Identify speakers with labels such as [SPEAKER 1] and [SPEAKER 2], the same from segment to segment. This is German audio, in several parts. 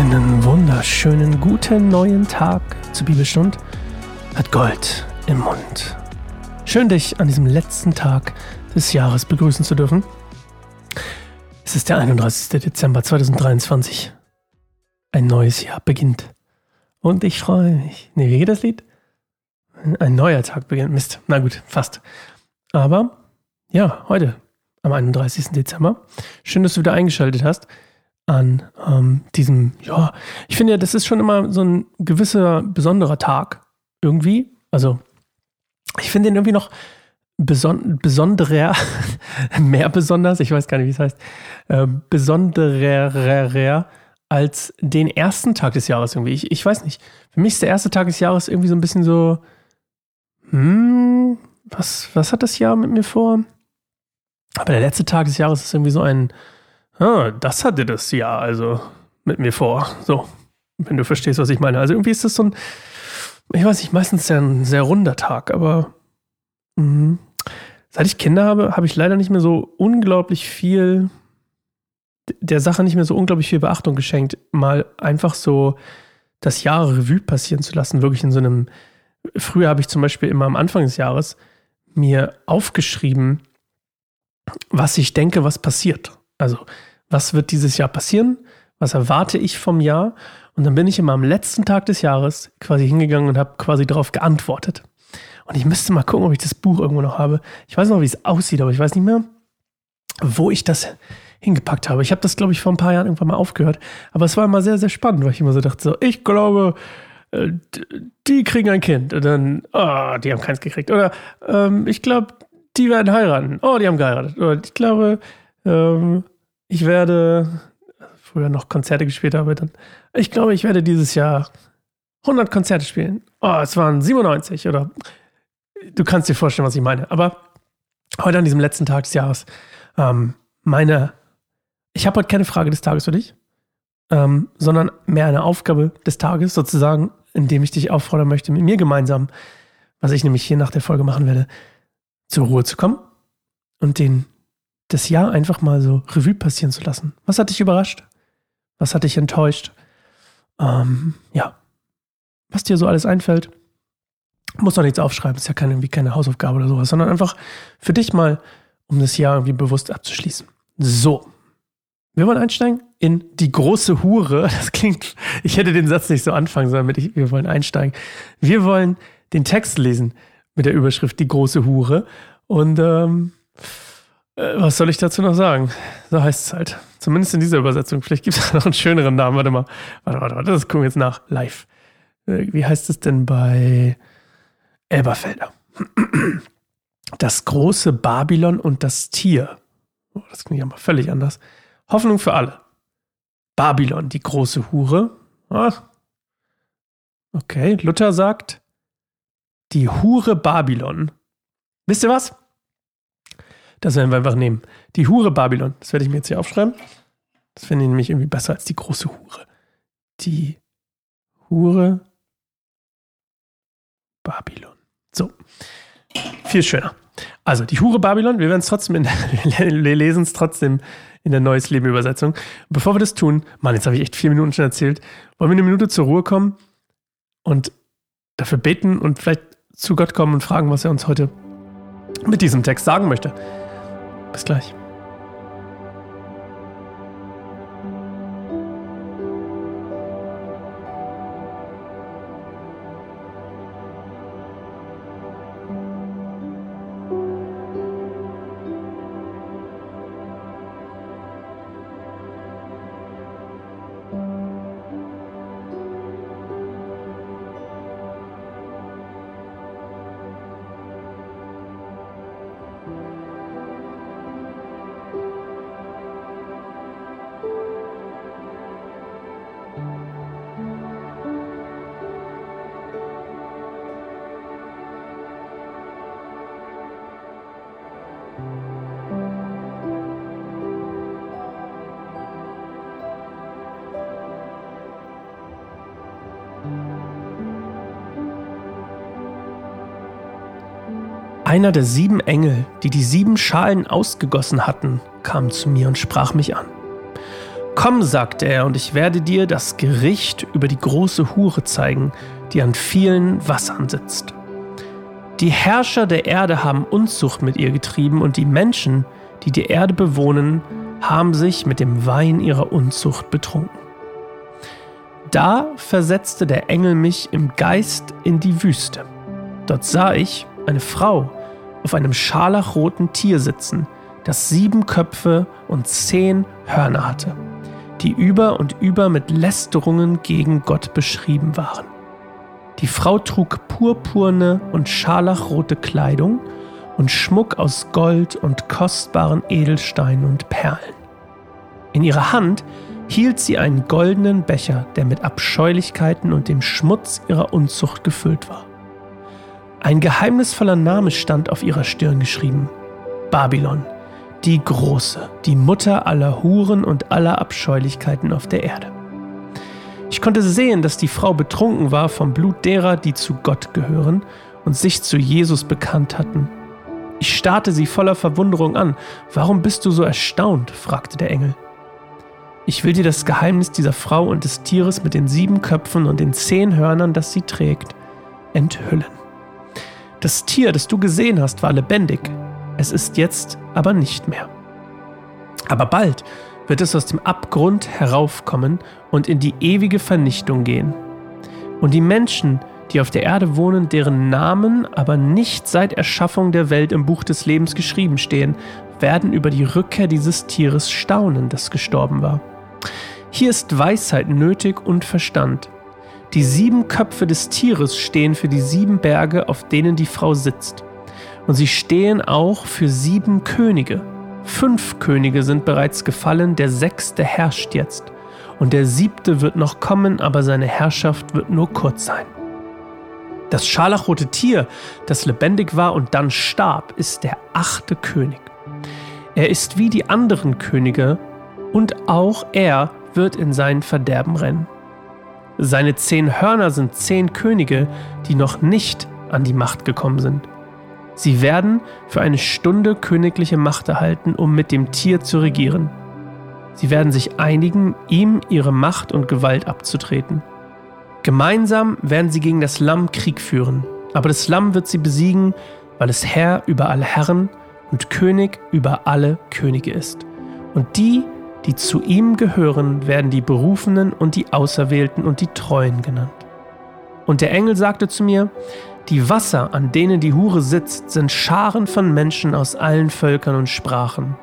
[SPEAKER 1] Einen wunderschönen guten neuen Tag zur Bibelstund hat Gold im Mund. Schön, dich an diesem letzten Tag des Jahres begrüßen zu dürfen. Es ist der 31. Dezember 2023. Ein neues Jahr beginnt. Und ich freue mich. Nee, wie geht das Lied? Ein neuer Tag beginnt. Mist. Na gut, fast. Aber ja, heute, am 31. Dezember. Schön, dass du wieder eingeschaltet hast an ähm, diesem, ja, ich finde ja, das ist schon immer so ein gewisser besonderer Tag irgendwie. Also, ich finde den irgendwie noch beson besonderer, mehr besonders, ich weiß gar nicht, wie es heißt, äh, besonderer als den ersten Tag des Jahres irgendwie. Ich, ich weiß nicht. Für mich ist der erste Tag des Jahres irgendwie so ein bisschen so, hm, was, was hat das Jahr mit mir vor? Aber der letzte Tag des Jahres ist irgendwie so ein, ah, das hatte das Jahr also mit mir vor. So, wenn du verstehst, was ich meine. Also irgendwie ist das so ein, ich weiß nicht, meistens ja ein sehr runder Tag, aber mh, seit ich Kinder habe, habe ich leider nicht mehr so unglaublich viel, der Sache nicht mehr so unglaublich viel Beachtung geschenkt, mal einfach so das Jahr Revue passieren zu lassen, wirklich in so einem, früher habe ich zum Beispiel immer am Anfang des Jahres mir aufgeschrieben, was ich denke, was passiert. Also was wird dieses Jahr passieren, was erwarte ich vom Jahr. Und dann bin ich immer am letzten Tag des Jahres quasi hingegangen und habe quasi darauf geantwortet. Und ich müsste mal gucken, ob ich das Buch irgendwo noch habe. Ich weiß noch, wie es aussieht, aber ich weiß nicht mehr, wo ich das hingepackt habe. Ich habe das, glaube ich, vor ein paar Jahren irgendwann mal aufgehört. Aber es war immer sehr, sehr spannend, weil ich immer so dachte, so, ich glaube, äh, die kriegen ein Kind. Und dann, oh, die haben keins gekriegt. Oder ähm, ich glaube, die werden heiraten. Oh, die haben geheiratet. Oder ich glaube, ähm, ich werde, früher noch Konzerte gespielt habe, dann, ich glaube, ich werde dieses Jahr 100 Konzerte spielen. Oh, es waren 97 oder du kannst dir vorstellen, was ich meine. Aber heute an diesem letzten Tag des Jahres, ähm, meine, ich habe heute keine Frage des Tages für dich, ähm, sondern mehr eine Aufgabe des Tages sozusagen, indem ich dich auffordern möchte, mit mir gemeinsam, was ich nämlich hier nach der Folge machen werde, zur Ruhe zu kommen und den das Jahr einfach mal so Revue passieren zu lassen. Was hat dich überrascht? Was hat dich enttäuscht? Ähm, ja. Was dir so alles einfällt. Muss doch nichts aufschreiben, ist ja keine, irgendwie keine Hausaufgabe oder sowas, sondern einfach für dich mal, um das Jahr irgendwie bewusst abzuschließen. So. Wir wollen einsteigen in die große Hure. Das klingt, ich hätte den Satz nicht so anfangen sollen, mit ich, wir wollen einsteigen. Wir wollen den Text lesen mit der Überschrift Die große Hure. Und ähm, äh, was soll ich dazu noch sagen? So heißt es halt. Zumindest in dieser Übersetzung. Vielleicht gibt es noch einen schöneren Namen. Warte mal. Warte, warte, warte. Das gucken wir jetzt nach. Live. Äh, wie heißt es denn bei Elberfelder? Das große Babylon und das Tier. Oh, das klingt ja mal völlig anders. Hoffnung für alle. Babylon, die große Hure. Ah. Okay, Luther sagt, die Hure Babylon. Wisst ihr was? Das werden wir einfach nehmen. Die Hure Babylon. Das werde ich mir jetzt hier aufschreiben. Das finde ich nämlich irgendwie besser als die große Hure. Die Hure Babylon. So. Viel schöner. Also, die Hure Babylon, wir werden es trotzdem in, wir lesen es trotzdem in der Neues Leben Übersetzung. Bevor wir das tun, Mann, jetzt habe ich echt vier Minuten schon erzählt, wollen wir eine Minute zur Ruhe kommen und dafür beten und vielleicht zu Gott kommen und fragen, was er uns heute mit diesem Text sagen möchte. Bis gleich. Einer der sieben Engel, die die sieben Schalen ausgegossen hatten, kam zu mir und sprach mich an. Komm, sagte er, und ich werde dir das Gericht über die große Hure zeigen, die an vielen Wassern sitzt. Die Herrscher der Erde haben Unzucht mit ihr getrieben, und die Menschen, die die Erde bewohnen, haben sich mit dem Wein ihrer Unzucht betrunken. Da versetzte der Engel mich im Geist in die Wüste. Dort sah ich eine Frau auf einem scharlachroten Tier sitzen, das sieben Köpfe und zehn Hörner hatte, die über und über mit Lästerungen gegen Gott beschrieben waren. Die Frau trug purpurne und scharlachrote Kleidung und Schmuck aus Gold und kostbaren Edelsteinen und Perlen. In ihrer Hand hielt sie einen goldenen Becher, der mit Abscheulichkeiten und dem Schmutz ihrer Unzucht gefüllt war. Ein geheimnisvoller Name stand auf ihrer Stirn geschrieben. Babylon, die Große, die Mutter aller Huren und aller Abscheulichkeiten auf der Erde. Ich konnte sehen, dass die Frau betrunken war vom Blut derer, die zu Gott gehören und sich zu Jesus bekannt hatten. Ich starrte sie voller Verwunderung an. Warum bist du so erstaunt? fragte der Engel. Ich will dir das Geheimnis dieser Frau und des Tieres mit den sieben Köpfen und den zehn Hörnern, das sie trägt, enthüllen. Das Tier, das du gesehen hast, war lebendig. Es ist jetzt aber nicht mehr. Aber bald wird es aus dem Abgrund heraufkommen und in die ewige Vernichtung gehen. Und die Menschen, die auf der Erde wohnen, deren Namen aber nicht seit Erschaffung der Welt im Buch des Lebens geschrieben stehen, werden über die Rückkehr dieses Tieres staunen, das gestorben war. Hier ist Weisheit nötig und Verstand. Die sieben Köpfe des Tieres stehen für die sieben Berge, auf denen die Frau sitzt. Und sie stehen auch für sieben Könige. Fünf Könige sind bereits gefallen, der sechste herrscht jetzt. Und der siebte wird noch kommen, aber seine Herrschaft wird nur kurz sein. Das scharlachrote Tier, das lebendig war und dann starb, ist der achte König. Er ist wie die anderen Könige und auch er wird in sein Verderben rennen. Seine zehn Hörner sind zehn Könige, die noch nicht an die Macht gekommen sind. Sie werden für eine Stunde königliche Macht erhalten, um mit dem Tier zu regieren. Sie werden sich einigen, ihm ihre Macht und Gewalt abzutreten. Gemeinsam werden sie gegen das Lamm Krieg führen, aber das Lamm wird sie besiegen, weil es Herr über alle Herren und König über alle Könige ist. Und die, die zu ihm gehören, werden die Berufenen und die Auserwählten und die Treuen genannt. Und der Engel sagte zu mir, die Wasser, an denen die Hure sitzt, sind Scharen von Menschen aus allen Völkern und Sprachen.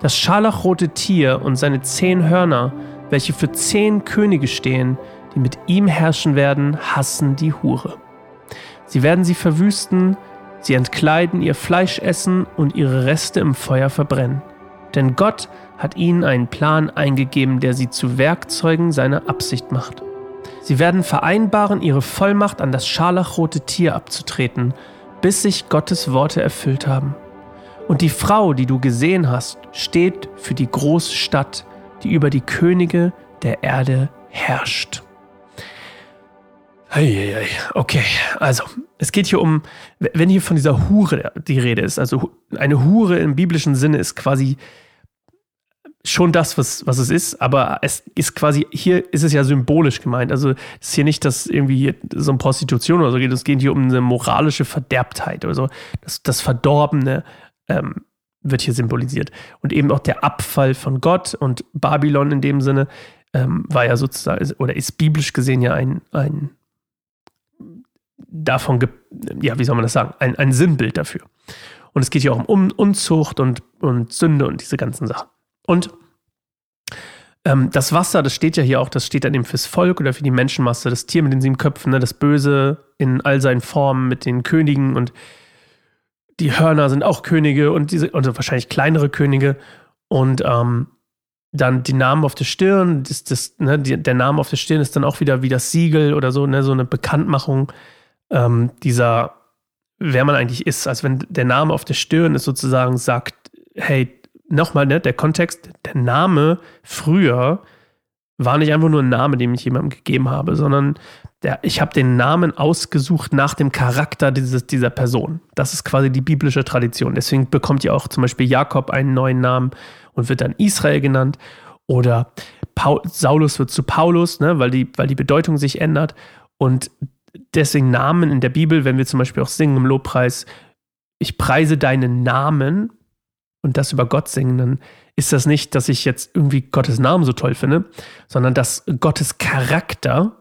[SPEAKER 1] Das scharlachrote Tier und seine zehn Hörner, welche für zehn Könige stehen, die mit ihm herrschen werden, hassen die Hure. Sie werden sie verwüsten, sie entkleiden, ihr Fleisch essen und ihre Reste im Feuer verbrennen. Denn Gott hat ihnen einen Plan eingegeben, der sie zu Werkzeugen seiner Absicht macht. Sie werden vereinbaren, ihre Vollmacht an das scharlachrote Tier abzutreten, bis sich Gottes Worte erfüllt haben. Und die Frau, die du gesehen hast, steht für die große Stadt, die über die Könige der Erde herrscht. Eieiei. Okay, also es geht hier um, wenn hier von dieser Hure die Rede ist, also eine Hure im biblischen Sinne ist quasi schon das, was, was es ist, aber es ist quasi, hier ist es ja symbolisch gemeint. Also es ist hier nicht, dass irgendwie so um Prostitution oder so geht, es geht hier um eine moralische Verderbtheit oder so. Das, das Verdorbene ähm, wird hier symbolisiert. Und eben auch der Abfall von Gott und Babylon in dem Sinne ähm, war ja sozusagen, oder ist biblisch gesehen ja ein, ein davon, ja, wie soll man das sagen, ein, ein Sinnbild dafür. Und es geht ja auch um Unzucht und, und Sünde und diese ganzen Sachen. Und ähm, das Wasser, das steht ja hier auch, das steht dann eben fürs Volk oder für die Menschenmasse, das Tier mit den sieben Köpfen, ne, das Böse in all seinen Formen mit den Königen und die Hörner sind auch Könige und diese, also wahrscheinlich kleinere Könige. Und ähm, dann die Namen auf der Stirn, das, das, ne, die, der Name auf der Stirn ist dann auch wieder wie das Siegel oder so, ne, so eine Bekanntmachung ähm, dieser, wer man eigentlich ist. Also wenn der Name auf der Stirn ist sozusagen sagt, hey, nochmal, ne, der Kontext, der Name früher war nicht einfach nur ein Name, den ich jemandem gegeben habe, sondern der, ich habe den Namen ausgesucht nach dem Charakter dieses, dieser Person. Das ist quasi die biblische Tradition. Deswegen bekommt ja auch zum Beispiel Jakob einen neuen Namen und wird dann Israel genannt. Oder Paul, Saulus wird zu Paulus, ne, weil, die, weil die Bedeutung sich ändert. Und deswegen Namen in der Bibel, wenn wir zum Beispiel auch singen im Lobpreis, ich preise deinen Namen und das über Gott singen, dann ist das nicht, dass ich jetzt irgendwie Gottes Namen so toll finde, sondern dass Gottes Charakter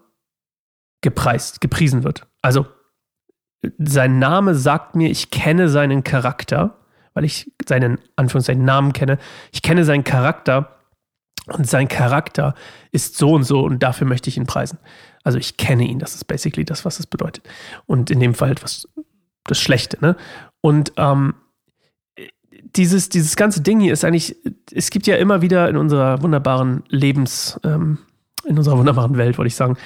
[SPEAKER 1] gepreist, gepriesen wird. Also sein Name sagt mir, ich kenne seinen Charakter, weil ich seinen Anführungszeichen Namen kenne. Ich kenne seinen Charakter und sein Charakter ist so und so und dafür möchte ich ihn preisen. Also ich kenne ihn, das ist basically das, was es bedeutet. Und in dem Fall etwas das Schlechte. Ne? Und ähm, dieses, dieses ganze Ding hier ist eigentlich, es gibt ja immer wieder in unserer wunderbaren Lebens, ähm, in unserer wunderbaren Welt, wollte ich sagen,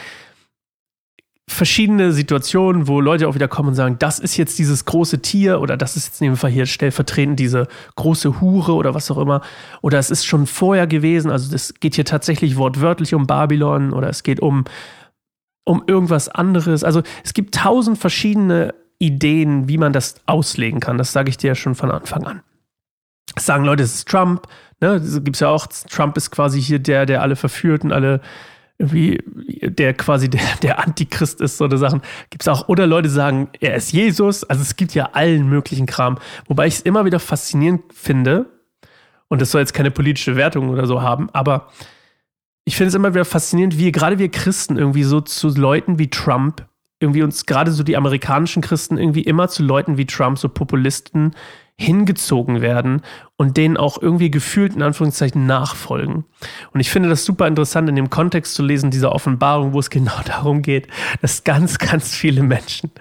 [SPEAKER 1] verschiedene Situationen, wo Leute auch wieder kommen und sagen, das ist jetzt dieses große Tier oder das ist jetzt in dem Fall hier stellvertretend diese große Hure oder was auch immer. Oder es ist schon vorher gewesen, also das geht hier tatsächlich wortwörtlich um Babylon oder es geht um, um irgendwas anderes. Also es gibt tausend verschiedene Ideen, wie man das auslegen kann. Das sage ich dir ja schon von Anfang an. Sagen Leute, es ist Trump. Ne? Gibt es ja auch, Trump ist quasi hier der, der alle verführt und alle irgendwie, der quasi der, der Antichrist ist, so eine Sachen. Gibt es auch, oder Leute sagen, er ist Jesus. Also es gibt ja allen möglichen Kram. Wobei ich es immer wieder faszinierend finde, und das soll jetzt keine politische Wertung oder so haben, aber ich finde es immer wieder faszinierend, wie gerade wir Christen irgendwie so zu Leuten wie Trump irgendwie uns gerade so die amerikanischen Christen irgendwie immer zu Leuten wie Trump, so Populisten, hingezogen werden und denen auch irgendwie gefühlt in Anführungszeichen nachfolgen. Und ich finde das super interessant in dem Kontext zu lesen, dieser Offenbarung, wo es genau darum geht, dass ganz, ganz viele Menschen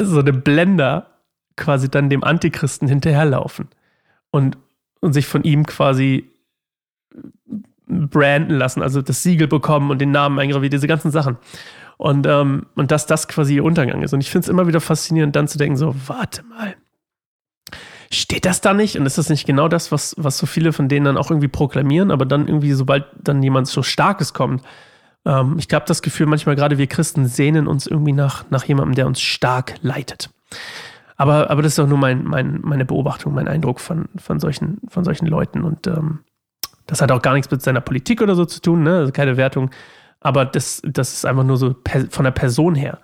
[SPEAKER 1] so eine Blender quasi dann dem Antichristen hinterherlaufen und, und sich von ihm quasi branden lassen, also das Siegel bekommen und den Namen eingravieren, diese ganzen Sachen. Und, ähm, und dass das quasi ihr Untergang ist. Und ich finde es immer wieder faszinierend, dann zu denken, so, warte mal, steht das da nicht? Und ist das nicht genau das, was, was so viele von denen dann auch irgendwie proklamieren, aber dann irgendwie, sobald dann jemand so Starkes kommt, ähm, ich habe das Gefühl, manchmal gerade wir Christen sehnen uns irgendwie nach, nach jemandem, der uns stark leitet. Aber, aber das ist auch nur mein, mein, meine Beobachtung, mein Eindruck von, von, solchen, von solchen Leuten. Und ähm, das hat auch gar nichts mit seiner Politik oder so zu tun, ne? also keine Wertung. Aber das, das ist einfach nur so von der Person her.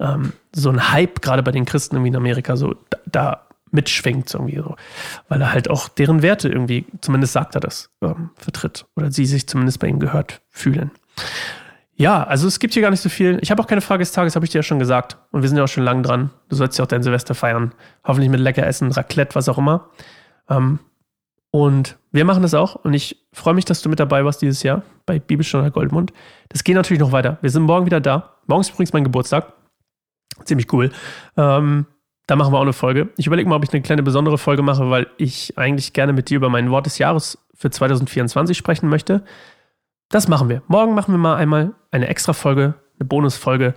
[SPEAKER 1] Ähm, so ein Hype, gerade bei den Christen irgendwie in Amerika, so da, da mitschwingt irgendwie so. Weil er halt auch deren Werte irgendwie, zumindest sagt er das, ähm, vertritt. Oder sie sich zumindest bei ihm gehört fühlen. Ja, also es gibt hier gar nicht so viel. Ich habe auch keine Frage des Tages, habe ich dir ja schon gesagt. Und wir sind ja auch schon lang dran. Du sollst ja auch dein Silvester feiern. Hoffentlich mit lecker Essen, Raclette, was auch immer. Ähm, und wir machen das auch und ich freue mich, dass du mit dabei warst dieses Jahr bei Bibelstunde Goldmund. Das geht natürlich noch weiter. Wir sind morgen wieder da. Morgen ist übrigens mein Geburtstag. Ziemlich cool. Ähm, da machen wir auch eine Folge. Ich überlege mal, ob ich eine kleine besondere Folge mache, weil ich eigentlich gerne mit dir über mein Wort des Jahres für 2024 sprechen möchte. Das machen wir. Morgen machen wir mal einmal eine extra Folge, eine Bonusfolge.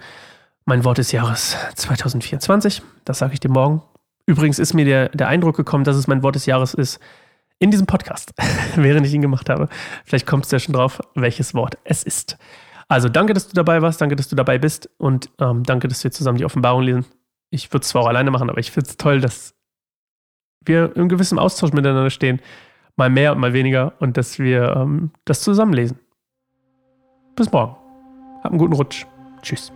[SPEAKER 1] Mein Wort des Jahres 2024. Das sage ich dir morgen. Übrigens ist mir der, der Eindruck gekommen, dass es mein Wort des Jahres ist, in diesem Podcast, während ich ihn gemacht habe. Vielleicht kommst du ja schon drauf, welches Wort es ist. Also danke, dass du dabei warst, danke, dass du dabei bist und ähm, danke, dass wir zusammen die Offenbarung lesen. Ich würde es zwar auch alleine machen, aber ich finde es toll, dass wir in gewissem Austausch miteinander stehen, mal mehr und mal weniger und dass wir ähm, das zusammen lesen. Bis morgen. Hab einen guten Rutsch. Tschüss.